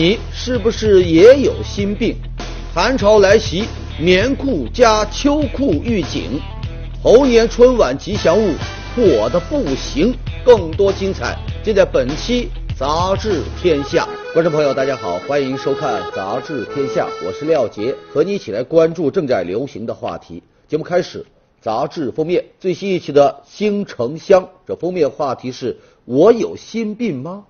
你是不是也有心病？寒潮来袭，棉裤加秋裤预警。猴年春晚吉祥物，火的不行。更多精彩尽在本期《杂志天下》。观众朋友，大家好，欢迎收看《杂志天下》，我是廖杰，和你一起来关注正在流行的话题。节目开始，杂志封面最新一期的《新城乡》，这封面话题是“我有心病吗？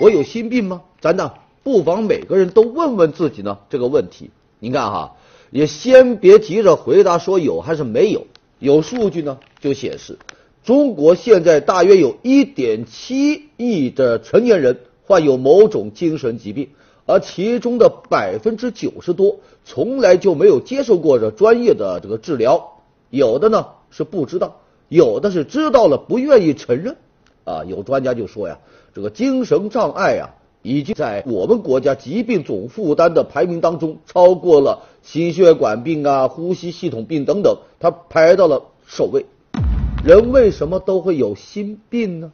我有心病吗？”咱呢？不妨每个人都问问自己呢这个问题。您看哈，也先别急着回答说有还是没有。有数据呢就显示，中国现在大约有1.7亿的成年人患有某种精神疾病，而其中的百分之九十多从来就没有接受过这专业的这个治疗。有的呢是不知道，有的是知道了不愿意承认。啊，有专家就说呀，这个精神障碍呀。已经在我们国家疾病总负担的排名当中超过了心血管病啊、呼吸系统病等等，它排到了首位。人为什么都会有心病呢？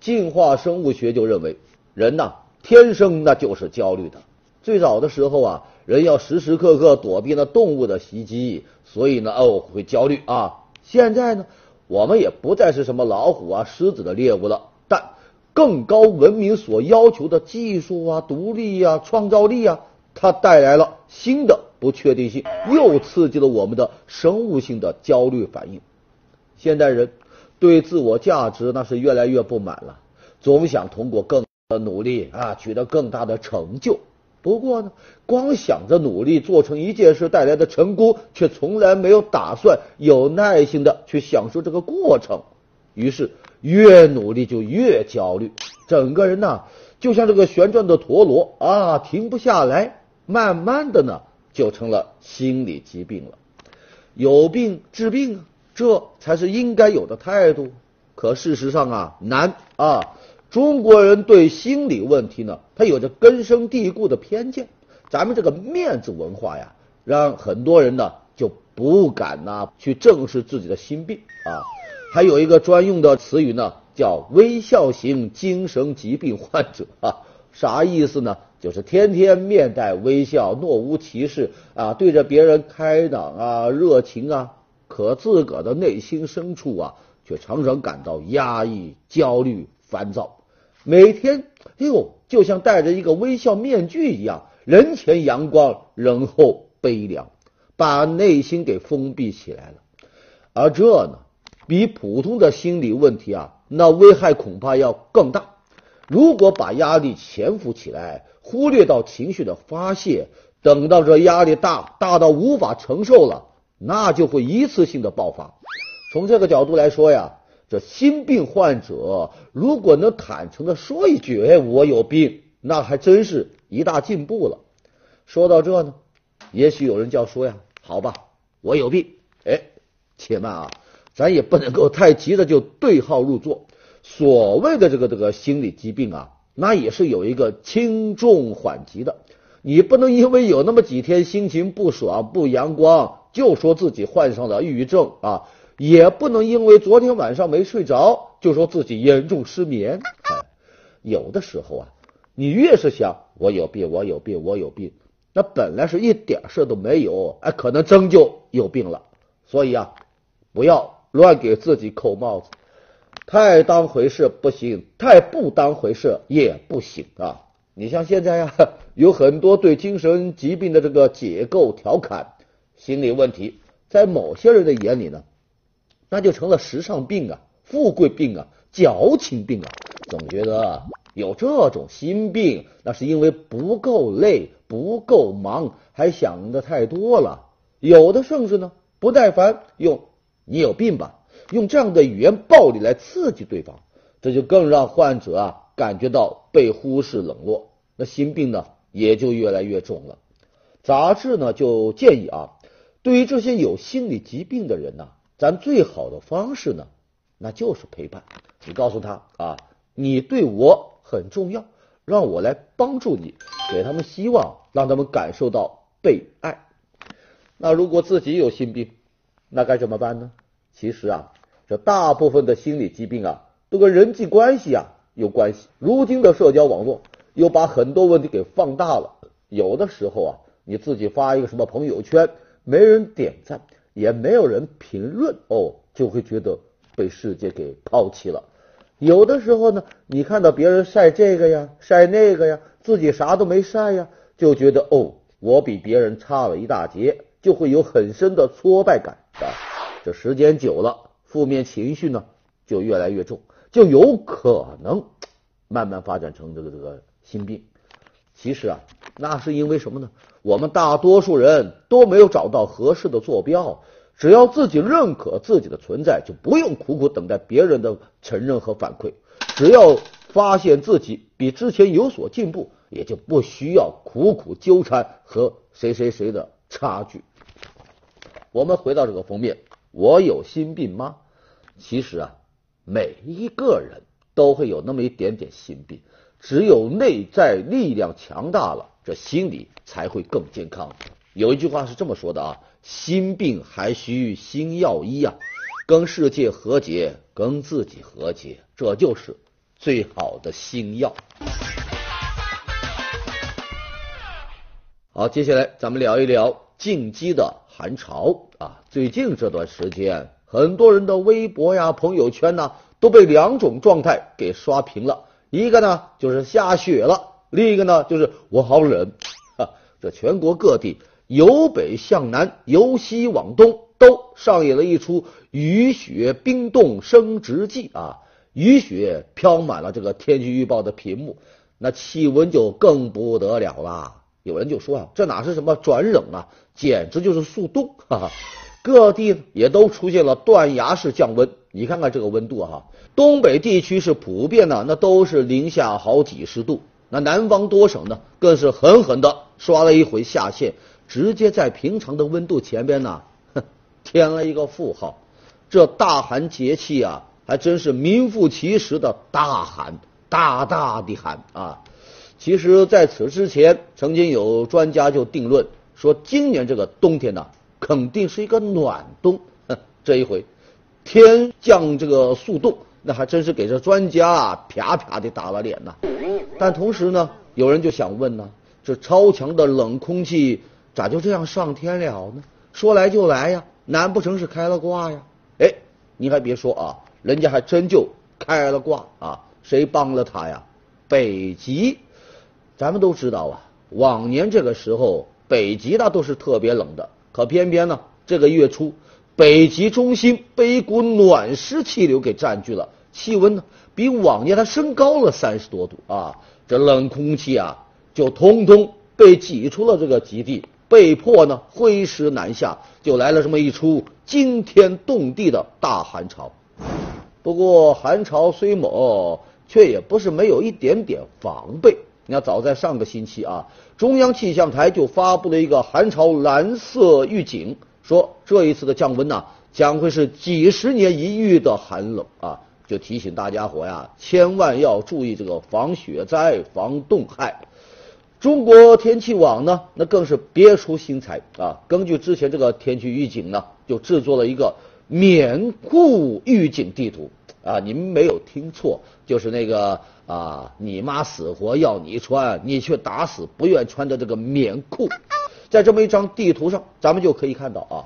进化生物学就认为，人呐天生那就是焦虑的。最早的时候啊，人要时时刻刻躲避那动物的袭击，所以呢哦会焦虑啊。现在呢，我们也不再是什么老虎啊、狮子的猎物了。但更高文明所要求的技术啊、独立啊、创造力啊，它带来了新的不确定性，又刺激了我们的生物性的焦虑反应。现代人对自我价值那是越来越不满了，总想通过更的努力啊取得更大的成就。不过呢，光想着努力做成一件事带来的成功，却从来没有打算有耐心的去享受这个过程。于是。越努力就越焦虑，整个人呢就像这个旋转的陀螺啊，停不下来。慢慢的呢，就成了心理疾病了。有病治病啊，这才是应该有的态度。可事实上啊，难啊！中国人对心理问题呢，他有着根深蒂固的偏见。咱们这个面子文化呀，让很多人呢就不敢呐去正视自己的心病啊。还有一个专用的词语呢，叫微笑型精神疾病患者 啊，啥意思呢？就是天天面带微笑，若无其事啊，对着别人开朗啊，热情啊，可自个的内心深处啊，却常常感到压抑、焦虑、烦躁，每天哟，就像戴着一个微笑面具一样，人前阳光，人后悲凉，把内心给封闭起来了，而这呢？比普通的心理问题啊，那危害恐怕要更大。如果把压力潜伏起来，忽略到情绪的发泄，等到这压力大大到无法承受了，那就会一次性的爆发。从这个角度来说呀，这心病患者如果能坦诚的说一句“哎，我有病”，那还真是一大进步了。说到这呢，也许有人就要说呀：“好吧，我有病。”哎，且慢啊。咱也不能够太急的就对号入座。所谓的这个这个心理疾病啊，那也是有一个轻重缓急的。你不能因为有那么几天心情不爽、不阳光，就说自己患上了抑郁症啊；也不能因为昨天晚上没睡着，就说自己严重失眠。有的时候啊，你越是想我有病，我有病，我有病，那本来是一点事都没有，哎，可能真就有病了。所以啊，不要。乱给自己扣帽子，太当回事不行，太不当回事也不行啊！你像现在呀，有很多对精神疾病的这个解构调侃，心理问题在某些人的眼里呢，那就成了时尚病啊、富贵病啊、矫情病啊，总觉得有这种心病，那是因为不够累、不够忙，还想的太多了。有的甚至呢，不耐烦用。你有病吧？用这样的语言暴力来刺激对方，这就更让患者啊感觉到被忽视冷落，那心病呢也就越来越重了。杂志呢就建议啊，对于这些有心理疾病的人呢，咱最好的方式呢，那就是陪伴。你告诉他啊，你对我很重要，让我来帮助你，给他们希望，让他们感受到被爱。那如果自己有心病，那该怎么办呢？其实啊，这大部分的心理疾病啊，都跟人际关系啊有关系。如今的社交网络又把很多问题给放大了。有的时候啊，你自己发一个什么朋友圈，没人点赞，也没有人评论，哦，就会觉得被世界给抛弃了。有的时候呢，你看到别人晒这个呀，晒那个呀，自己啥都没晒呀，就觉得哦，我比别人差了一大截，就会有很深的挫败感啊。这时间久了，负面情绪呢就越来越重，就有可能慢慢发展成这个这个心病。其实啊，那是因为什么呢？我们大多数人都没有找到合适的坐标。只要自己认可自己的存在，就不用苦苦等待别人的承认和反馈。只要发现自己比之前有所进步，也就不需要苦苦纠缠和谁谁谁的差距。我们回到这个封面，我有心病吗？其实啊，每一个人都会有那么一点点心病。只有内在力量强大了，这心理才会更健康。有一句话是这么说的啊：心病还需心药医啊，跟世界和解，跟自己和解，这就是最好的心药。好，接下来咱们聊一聊进击的寒潮啊。最近这段时间，很多人的微博呀、朋友圈呢，都被两种状态给刷屏了。一个呢就是下雪了，另一个呢就是我好冷。这全国各地由北向南，由西往东，都上演了一出雨雪冰冻生殖记啊！雨雪飘满了这个天气预报的屏幕，那气温就更不得了啦。有人就说啊，这哪是什么转冷啊，简直就是速冻！哈哈，各地也都出现了断崖式降温。你看看这个温度哈。东北地区是普遍的，那都是零下好几十度。那南方多省呢，更是狠狠的刷了一回下限，直接在平常的温度前边呢，哼，添了一个负号。这大寒节气啊，还真是名副其实的大寒，大大的寒啊！其实，在此之前，曾经有专家就定论说，今年这个冬天呢，肯定是一个暖冬。这一回，天降这个速冻。那还真是给这专家啊啪啪的打了脸呐！但同时呢，有人就想问呢，这超强的冷空气咋就这样上天了呢？说来就来呀，难不成是开了挂呀？哎，你还别说啊，人家还真就开了挂啊！谁帮了他呀？北极，咱们都知道啊，往年这个时候北极那都是特别冷的，可偏偏呢，这个月初。北极中心被一股暖湿气流给占据了，气温呢比往年它升高了三十多度啊！这冷空气啊就通通被挤出了这个极地，被迫呢挥师南下，就来了这么一出惊天动地的大寒潮。不过寒潮虽猛，却也不是没有一点点防备。你看，早在上个星期啊，中央气象台就发布了一个寒潮蓝色预警。说这一次的降温呢，将会是几十年一遇的寒冷啊！就提醒大家伙呀，千万要注意这个防雪灾、防冻害。中国天气网呢，那更是别出心裁啊！根据之前这个天气预警呢，就制作了一个棉裤预警地图啊！您没有听错，就是那个啊，你妈死活要你穿，你却打死不愿穿的这个棉裤。在这么一张地图上，咱们就可以看到啊，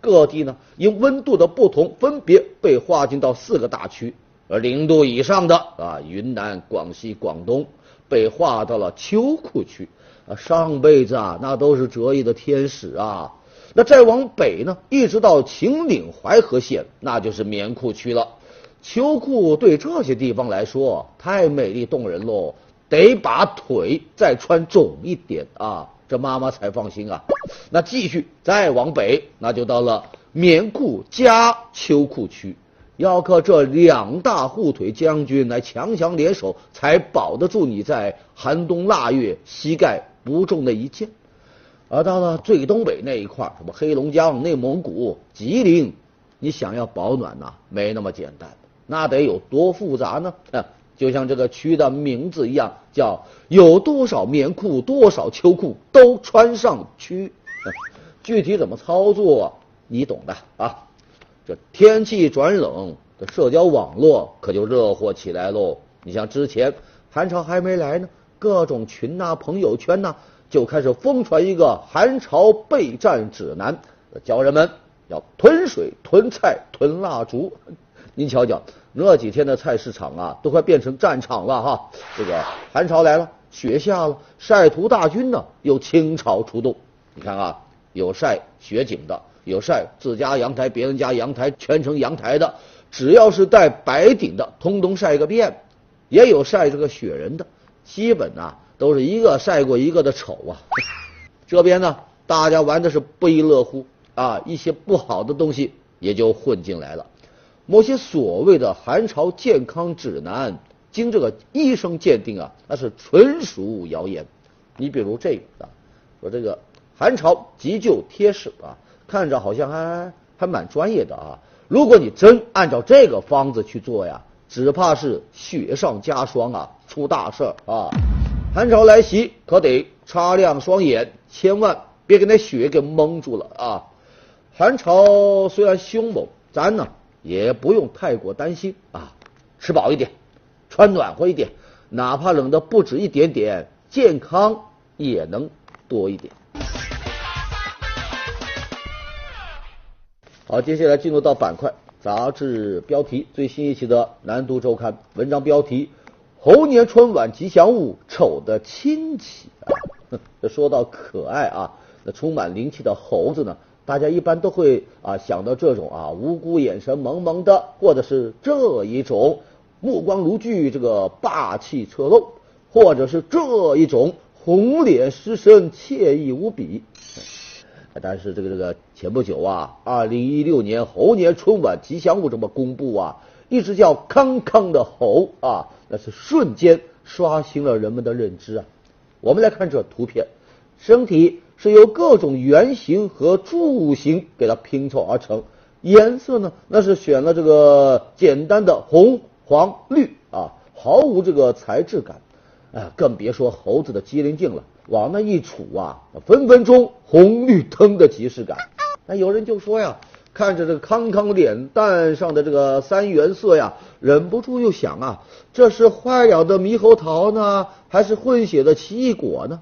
各地呢因温度的不同，分别被划进到四个大区。而零度以上的啊，云南、广西、广东被划到了秋裤区。啊，上辈子啊，那都是折翼的天使啊。那再往北呢，一直到秦岭淮河县，那就是棉裤区了。秋裤对这些地方来说太美丽动人喽，得把腿再穿肿一点啊。这妈妈才放心啊！那继续再往北，那就到了棉裤加秋裤区，要靠这两大护腿将军来强强联手，才保得住你在寒冬腊月膝盖不中的一箭。而到了最东北那一块，什么黑龙江、内蒙古、吉林，你想要保暖呐，没那么简单，那得有多复杂呢？啊就像这个区的名字一样，叫有多少棉裤、多少秋裤都穿上区。具体怎么操作，你懂的啊。这天气转冷，这社交网络可就热火起来喽。你像之前寒潮还没来呢，各种群呐、朋友圈呐，就开始疯传一个韩朝备战指南，教人们要囤水、囤菜、囤蜡烛。您瞧瞧，那几天的菜市场啊，都快变成战场了哈！这个寒潮来了，雪下了，晒图大军呢又倾巢出动。你看啊，有晒雪景的，有晒自家阳台、别人家阳台全成阳台的，只要是带白顶的，通通晒个遍。也有晒这个雪人的，基本啊都是一个晒过一个的丑啊。这边呢，大家玩的是不亦乐乎啊，一些不好的东西也就混进来了。某些所谓的寒潮健康指南，经这个医生鉴定啊，那是纯属谣言。你比如这个啊，说这个寒潮急救贴士啊，看着好像还还蛮专业的啊。如果你真按照这个方子去做呀，只怕是雪上加霜啊，出大事儿啊！寒潮来袭，可得擦亮双眼，千万别给那雪给蒙住了啊！寒潮虽然凶猛，咱呢？也不用太过担心啊，吃饱一点，穿暖和一点，哪怕冷的不止一点点，健康也能多一点。好，接下来进入到板块，杂志标题，最新一期的《南都周刊》文章标题：猴年春晚吉祥物丑的亲戚啊。这 说到可爱啊，那充满灵气的猴子呢？大家一般都会啊想到这种啊无辜眼神萌萌的，或者是这一种目光如炬，这个霸气侧漏，或者是这一种红脸湿身，惬意无比。但是这个这个前不久啊，二零一六年猴年春晚吉祥物这么公布啊，一只叫康康的猴啊，那是瞬间刷新了人们的认知啊。我们来看这图片，身体。是由各种圆形和柱形给它拼凑而成，颜色呢，那是选了这个简单的红、黄、绿啊，毫无这个材质感，啊，更别说猴子的机灵劲了，往那一杵啊，分分钟红绿灯的即视感。那有人就说呀，看着这个康康脸蛋上的这个三原色呀，忍不住又想啊，这是坏了的猕猴桃呢，还是混血的奇异果呢？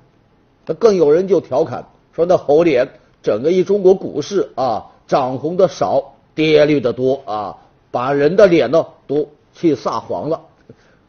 那更有人就调侃说：“那猴脸，整个一中国股市啊，涨红的少，跌绿的多啊，把人的脸呢都气撒黄了。”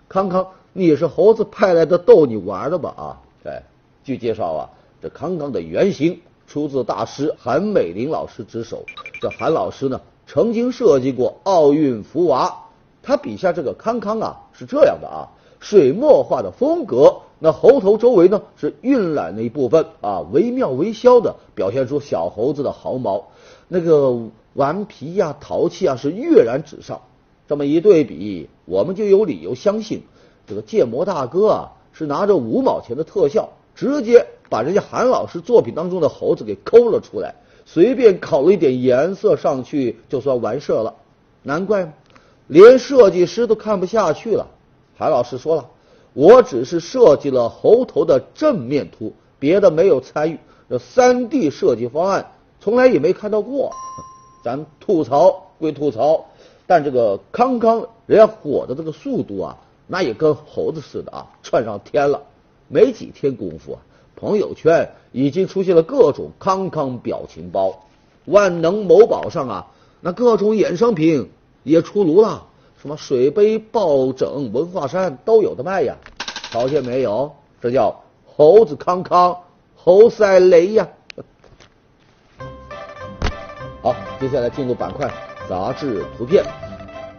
康康，你是猴子派来的逗你玩的吧？啊，哎，据介绍啊，这康康的原型出自大师韩美林老师之手。这韩老师呢，曾经设计过奥运福娃，他笔下这个康康啊，是这样的啊，水墨画的风格。那猴头周围呢是晕染的一部分啊，惟妙惟肖的表现出小猴子的毫毛，那个顽皮呀、淘气啊是跃然纸上。这么一对比，我们就有理由相信，这个建模大哥啊是拿着五毛钱的特效，直接把人家韩老师作品当中的猴子给抠了出来，随便烤了一点颜色上去就算完事了。难怪，连设计师都看不下去了。韩老师说了。我只是设计了猴头的正面图，别的没有参与。这三 D 设计方案从来也没看到过。咱吐槽归吐槽，但这个康康人家火的这个速度啊，那也跟猴子似的啊，窜上天了。没几天功夫啊，朋友圈已经出现了各种康康表情包。万能某宝上啊，那各种衍生品也出炉了。什么水杯、抱枕、文化衫都有的卖呀？瞧见没有？这叫猴子康康，猴赛雷呀！好，接下来进入板块杂志图片。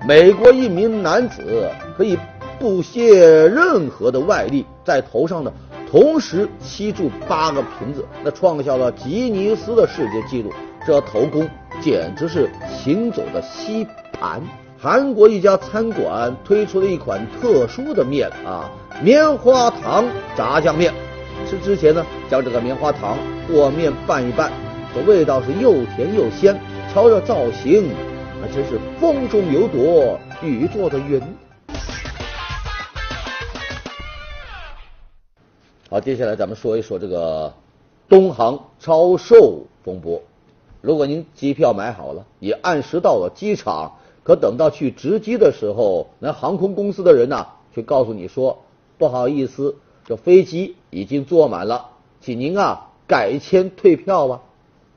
美国一名男子可以不泄任何的外力，在头上呢同时吸住八个瓶子，那创下了吉尼斯的世界纪录。这头功简直是行走的吸盘。韩国一家餐馆推出了一款特殊的面啊，棉花糖炸酱面。吃之前呢，将这个棉花糖和面拌一拌，这味道是又甜又鲜。瞧这造型，那真是风中有朵雨做的云。好，接下来咱们说一说这个东航超售风波。如果您机票买好了，也按时到了机场。可等到去值机的时候，那航空公司的人呐，却告诉你说：“不好意思，这飞机已经坐满了，请您啊改签退票吧。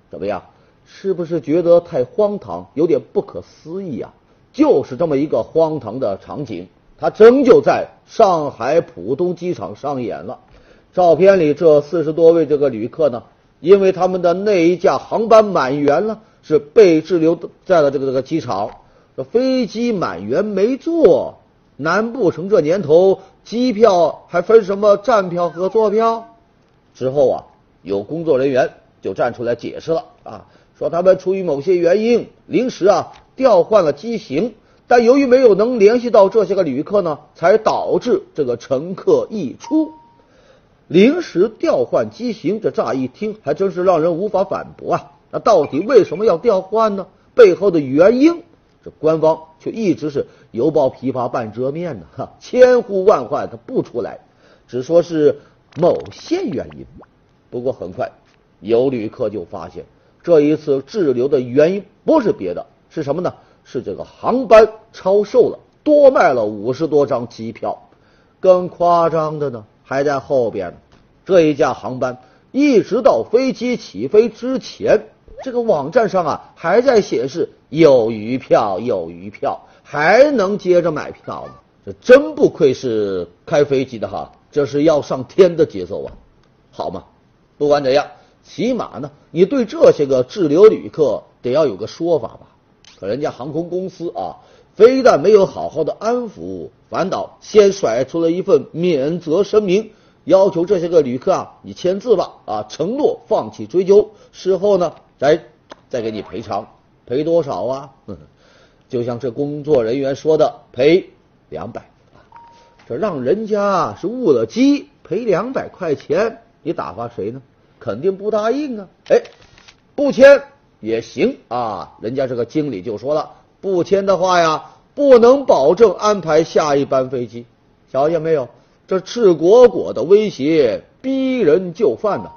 怎么样？是不是觉得太荒唐，有点不可思议啊？就是这么一个荒唐的场景，它真就在上海浦东机场上演了。照片里这四十多位这个旅客呢，因为他们的那一架航班满员了，是被滞留在了这个这个机场。这飞机满员没坐，难不成这年头机票还分什么站票和坐票？之后啊，有工作人员就站出来解释了啊。说他们出于某些原因临时啊调换了机型，但由于没有能联系到这些个旅客呢，才导致这个乘客溢出。临时调换机型，这乍一听还真是让人无法反驳啊！那到底为什么要调换呢？背后的原因，官方却一直是犹抱琵琶半遮面呢哈，千呼万唤他不出来，只说是某些原因。不过很快有旅客就发现。这一次滞留的原因不是别的，是什么呢？是这个航班超售了，多卖了五十多张机票。更夸张的呢，还在后边。这一架航班一直到飞机起飞之前，这个网站上啊还在显示有余票，有余票，还能接着买票呢。这真不愧是开飞机的哈，这是要上天的节奏啊！好嘛，不管怎样。起码呢，你对这些个滞留旅客得要有个说法吧？可人家航空公司啊，非但没有好好的安抚，反倒先甩出了一份免责声明，要求这些个旅客啊，你签字吧，啊，承诺放弃追究，事后呢，再再给你赔偿，赔多少啊？就像这工作人员说的，赔两百，这让人家是误了机，赔两百块钱，你打发谁呢？肯定不答应啊！哎，不签也行啊。人家这个经理就说了，不签的话呀，不能保证安排下一班飞机。瞧见没有？这赤果果的威胁，逼人就范呐！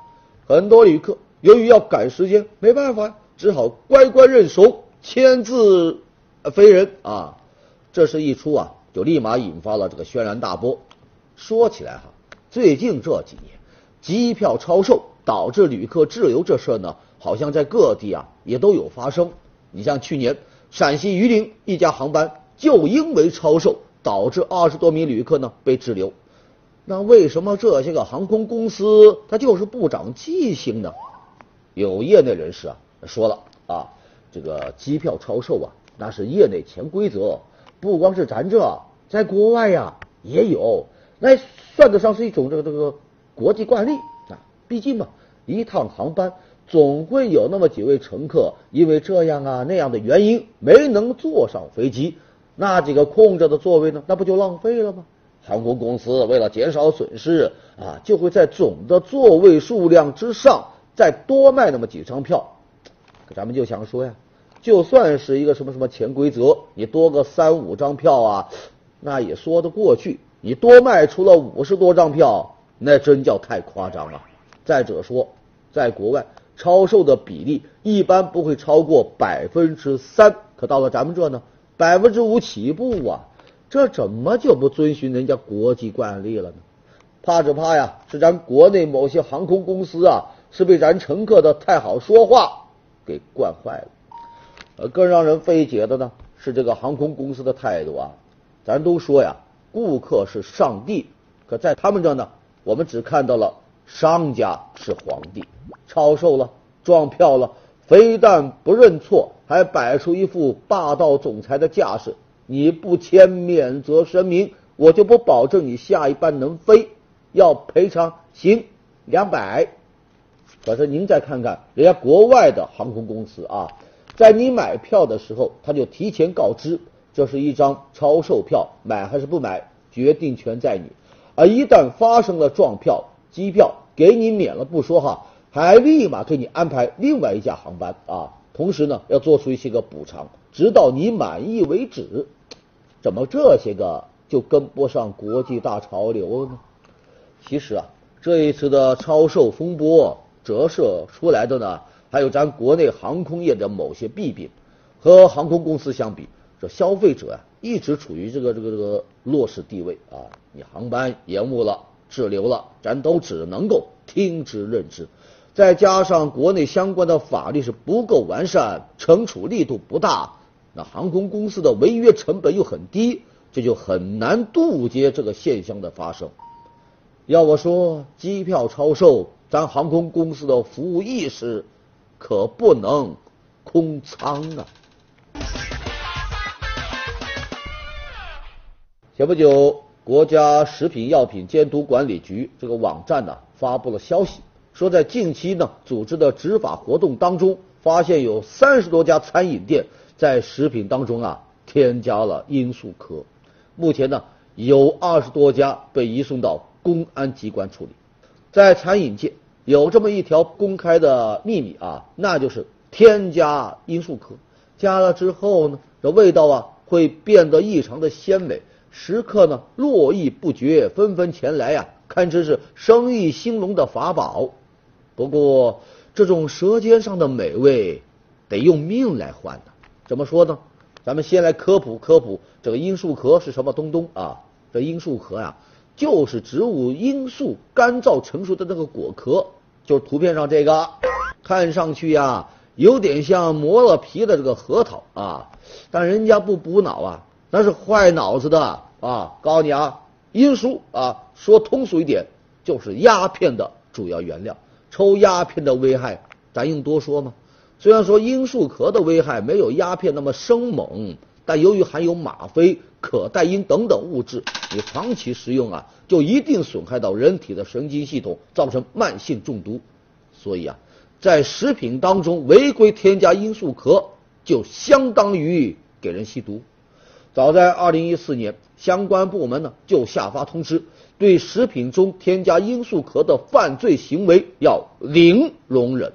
很多旅客由于要赶时间，没办法呀，只好乖乖认怂，签字飞人啊！这事一出啊，就立马引发了这个轩然大波。说起来哈，最近这几年机票超售。导致旅客滞留这事呢，好像在各地啊也都有发生。你像去年陕西榆林一家航班就因为超售，导致二十多名旅客呢被滞留。那为什么这些个航空公司它就是不长记性呢？有业内人士啊说了啊，这个机票超售啊那是业内潜规则，不光是咱这，在国外呀也有，那算得上是一种这个这个国际惯例啊。毕竟嘛，一趟航班总会有那么几位乘客因为这样啊那样的原因没能坐上飞机，那几个空着的座位呢，那不就浪费了吗？航空公司为了减少损失啊，就会在总的座位数量之上再多卖那么几张票。咱们就想说呀，就算是一个什么什么潜规则，你多个三五张票啊，那也说得过去。你多卖出了五十多张票，那真叫太夸张了。再者说，在国外超售的比例一般不会超过百分之三，可到了咱们这呢，百分之五起步啊，这怎么就不遵循人家国际惯例了呢？怕只怕呀，是咱国内某些航空公司啊，是被咱乘客的太好说话给惯坏了。呃，更让人费解的呢，是这个航空公司的态度啊。咱都说呀，顾客是上帝，可在他们这呢，我们只看到了。商家是皇帝，超售了，撞票了，非但不认错，还摆出一副霸道总裁的架势。你不签免责声明，我就不保证你下一班能飞。要赔偿，行，两百。可是您再看看人家国外的航空公司啊，在你买票的时候，他就提前告知，这是一张超售票，买还是不买，决定权在你。而一旦发生了撞票，机票给你免了不说哈，还立马给你安排另外一架航班啊，同时呢要做出一些个补偿，直到你满意为止。怎么这些个就跟不上国际大潮流了呢？其实啊，这一次的超售风波折射出来的呢，还有咱国内航空业的某些弊病。和航空公司相比，这消费者啊一直处于这个这个这个弱势地位啊。你航班延误了。滞留了，咱都只能够听之任之。再加上国内相关的法律是不够完善，惩处力度不大，那航空公司的违约成本又很低，这就很难杜绝这个现象的发生。要我说，机票超售，咱航空公司的服务意识可不能空仓啊！前不久，国家食品药品监督管理局这个网站呢发布了消息。说在近期呢组织的执法活动当中，发现有三十多家餐饮店在食品当中啊添加了罂粟壳。目前呢有二十多家被移送到公安机关处理。在餐饮界有这么一条公开的秘密啊，那就是添加罂粟壳，加了之后呢，这味道啊会变得异常的鲜美，食客呢络绎不绝，纷纷前来呀，堪称是生意兴隆的法宝。不过，这种舌尖上的美味得用命来换呢。怎么说呢？咱们先来科普科普这个罂粟壳是什么东东啊？这罂粟壳呀，就是植物罂粟干燥成熟的那个果壳，就是图片上这个，看上去呀有点像磨了皮的这个核桃啊。但人家不补脑啊，那是坏脑子的啊！告诉你啊，罂粟啊，说通俗一点，就是鸦片的主要原料。抽鸦片的危害，咱用多说吗？虽然说罂粟壳的危害没有鸦片那么生猛，但由于含有吗啡、可待因等等物质，你长期食用啊，就一定损害到人体的神经系统，造成慢性中毒。所以啊，在食品当中违规添加罂粟壳，就相当于给人吸毒。早在二零一四年，相关部门呢就下发通知。对食品中添加罂粟壳的犯罪行为要零容忍。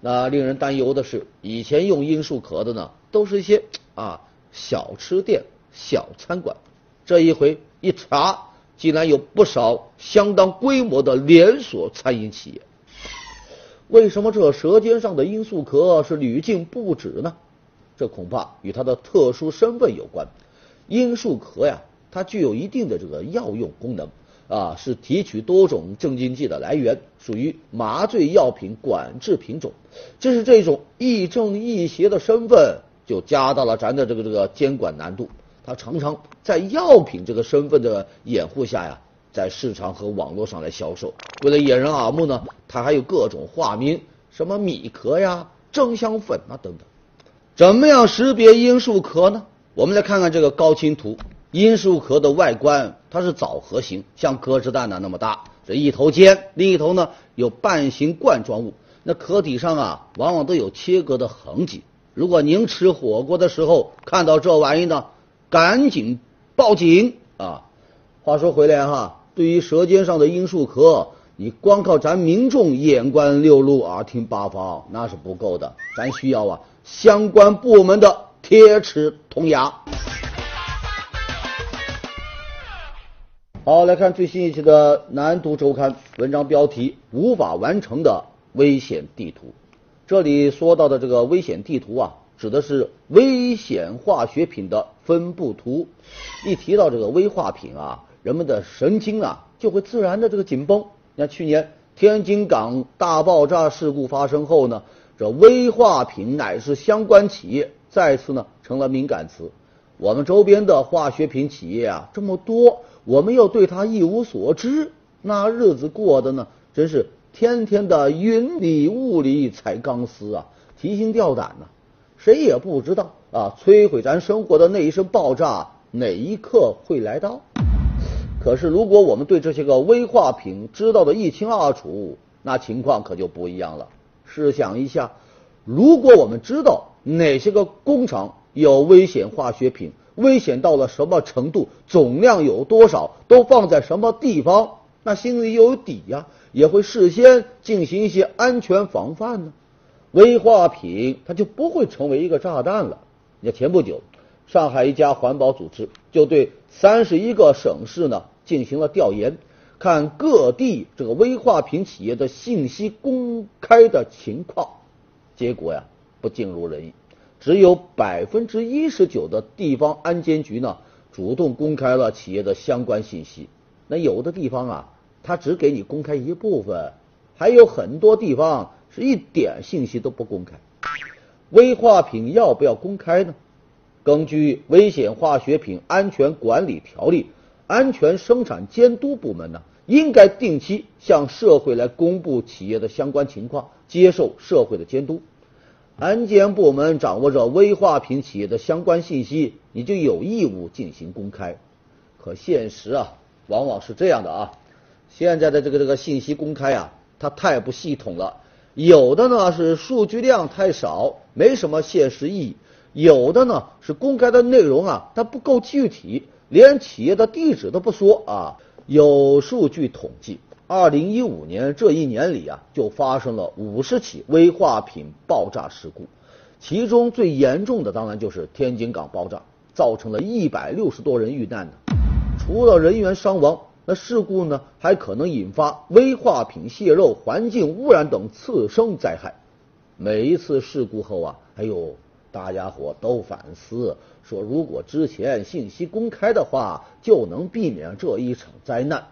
那令人担忧的是，以前用罂粟壳的呢，都是一些啊小吃店、小餐馆。这一回一查，竟然有不少相当规模的连锁餐饮企业。为什么这舌尖上的罂粟壳是屡禁不止呢？这恐怕与它的特殊身份有关。罂粟壳呀。它具有一定的这个药用功能啊，是提取多种镇静剂的来源，属于麻醉药品管制品种。正是这种亦正亦邪的身份，就加大了咱的这个这个监管难度。它常常在药品这个身份的掩护下呀，在市场和网络上来销售。为了掩人耳目呢，它还有各种化名，什么米壳呀、蒸香粉啊等等。怎么样识别罂粟壳呢？我们来看看这个高清图。罂粟壳的外观，它是枣核形，像鸽子蛋呢那么大，这一头尖，另一头呢有半形冠状物。那壳体上啊，往往都有切割的痕迹。如果您吃火锅的时候看到这玩意呢，赶紧报警啊！话说回来哈，对于舌尖上的罂粟壳，你光靠咱民众眼观六路、耳听八方那是不够的，咱需要啊相关部门的铁齿铜牙。好，来看最新一期的《南都周刊》文章标题：无法完成的危险地图。这里说到的这个危险地图啊，指的是危险化学品的分布图。一提到这个危化品啊，人们的神经啊就会自然的这个紧绷。你看去年天津港大爆炸事故发生后呢，这危化品乃是相关企业再次呢成了敏感词。我们周边的化学品企业啊这么多。我们又对它一无所知，那日子过得呢，真是天天的云里雾里踩钢丝啊，提心吊胆呢。谁也不知道啊，摧毁咱生活的那一声爆炸哪一刻会来到。可是，如果我们对这些个危化品知道的一清二楚，那情况可就不一样了。试想一下，如果我们知道哪些个工厂有危险化学品，危险到了什么程度，总量有多少，都放在什么地方，那心里有底呀，也会事先进行一些安全防范呢。危化品它就不会成为一个炸弹了。你看前不久，上海一家环保组织就对三十一个省市呢进行了调研，看各地这个危化品企业的信息公开的情况，结果呀不尽如人意。只有百分之一十九的地方安监局呢主动公开了企业的相关信息，那有的地方啊它只给你公开一部分，还有很多地方是一点信息都不公开。危化品要不要公开呢？根据《危险化学品安全管理条例》，安全生产监督部门呢，应该定期向社会来公布企业的相关情况，接受社会的监督。安监部门掌握着危化品企业的相关信息，你就有义务进行公开。可现实啊，往往是这样的啊，现在的这个这个信息公开啊，它太不系统了。有的呢是数据量太少，没什么现实意义；有的呢是公开的内容啊，它不够具体，连企业的地址都不说啊。有数据统计，二零一五年这一年里啊，就发生了五十起危化品爆炸事故，其中最严重的当然就是天津港爆炸，造成了一百六十多人遇难呢。除了人员伤亡。那事故呢，还可能引发危化品泄漏、环境污染等次生灾害。每一次事故后啊，哎呦，大家伙都反思说，如果之前信息公开的话，就能避免这一场灾难。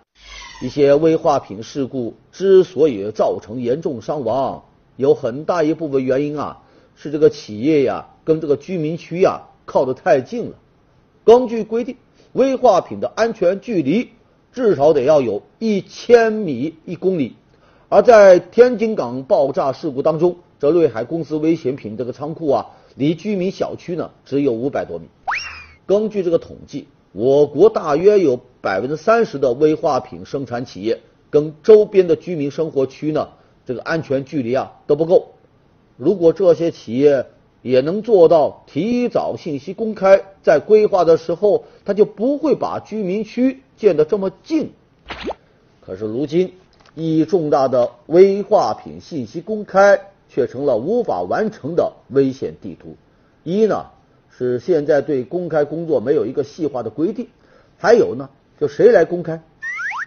一些危化品事故之所以造成严重伤亡，有很大一部分原因啊，是这个企业呀跟这个居民区呀靠得太近了。根据规定，危化品的安全距离。至少得要有一千米一公里，而在天津港爆炸事故当中，这瑞海公司危险品这个仓库啊，离居民小区呢只有五百多米。根据这个统计，我国大约有百分之三十的危化品生产企业跟周边的居民生活区呢，这个安全距离啊都不够。如果这些企业也能做到提早信息公开，在规划的时候，他就不会把居民区。建得这么近，可是如今一重大的危化品信息公开，却成了无法完成的危险地图。一呢是现在对公开工作没有一个细化的规定，还有呢就谁来公开？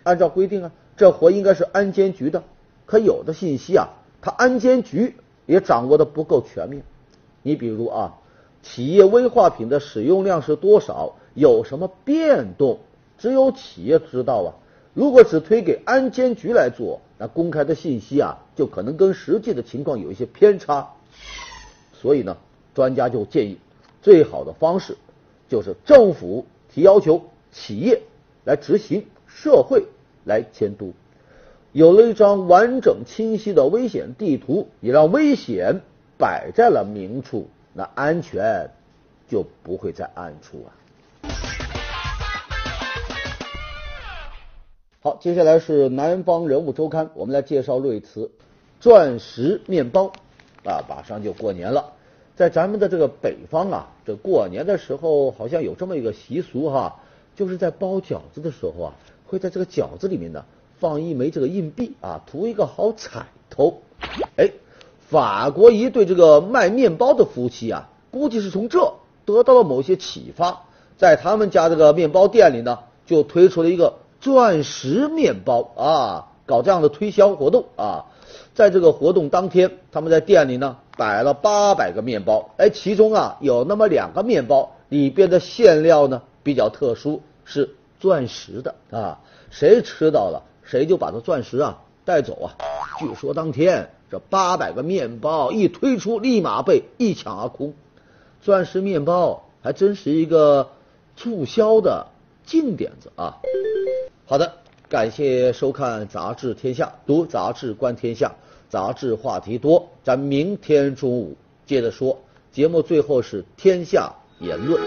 按照规定啊，这活应该是安监局的，可有的信息啊，他安监局也掌握的不够全面。你比如啊，企业危化品的使用量是多少？有什么变动？只有企业知道啊，如果只推给安监局来做，那公开的信息啊，就可能跟实际的情况有一些偏差。所以呢，专家就建议，最好的方式就是政府提要求，企业来执行，社会来监督。有了一张完整清晰的危险地图，也让危险摆在了明处，那安全就不会在暗处啊。好，接下来是南方人物周刊，我们来介绍瑞慈钻石面包啊，马上就过年了，在咱们的这个北方啊，这过年的时候好像有这么一个习俗哈，就是在包饺子的时候啊，会在这个饺子里面呢放一枚这个硬币啊，图一个好彩头。哎，法国一对这个卖面包的夫妻啊，估计是从这得到了某些启发，在他们家这个面包店里呢，就推出了一个。钻石面包啊，搞这样的推销活动啊，在这个活动当天，他们在店里呢摆了八百个面包，哎，其中啊有那么两个面包里边的馅料呢比较特殊，是钻石的啊，谁吃到了谁就把这钻石啊带走啊。据说当天这八百个面包一推出，立马被一抢而空。钻石面包还真是一个促销的劲点子啊。好的，感谢收看《杂志天下》，读杂志观天下，杂志话题多，咱明天中午接着说。节目最后是天下言论。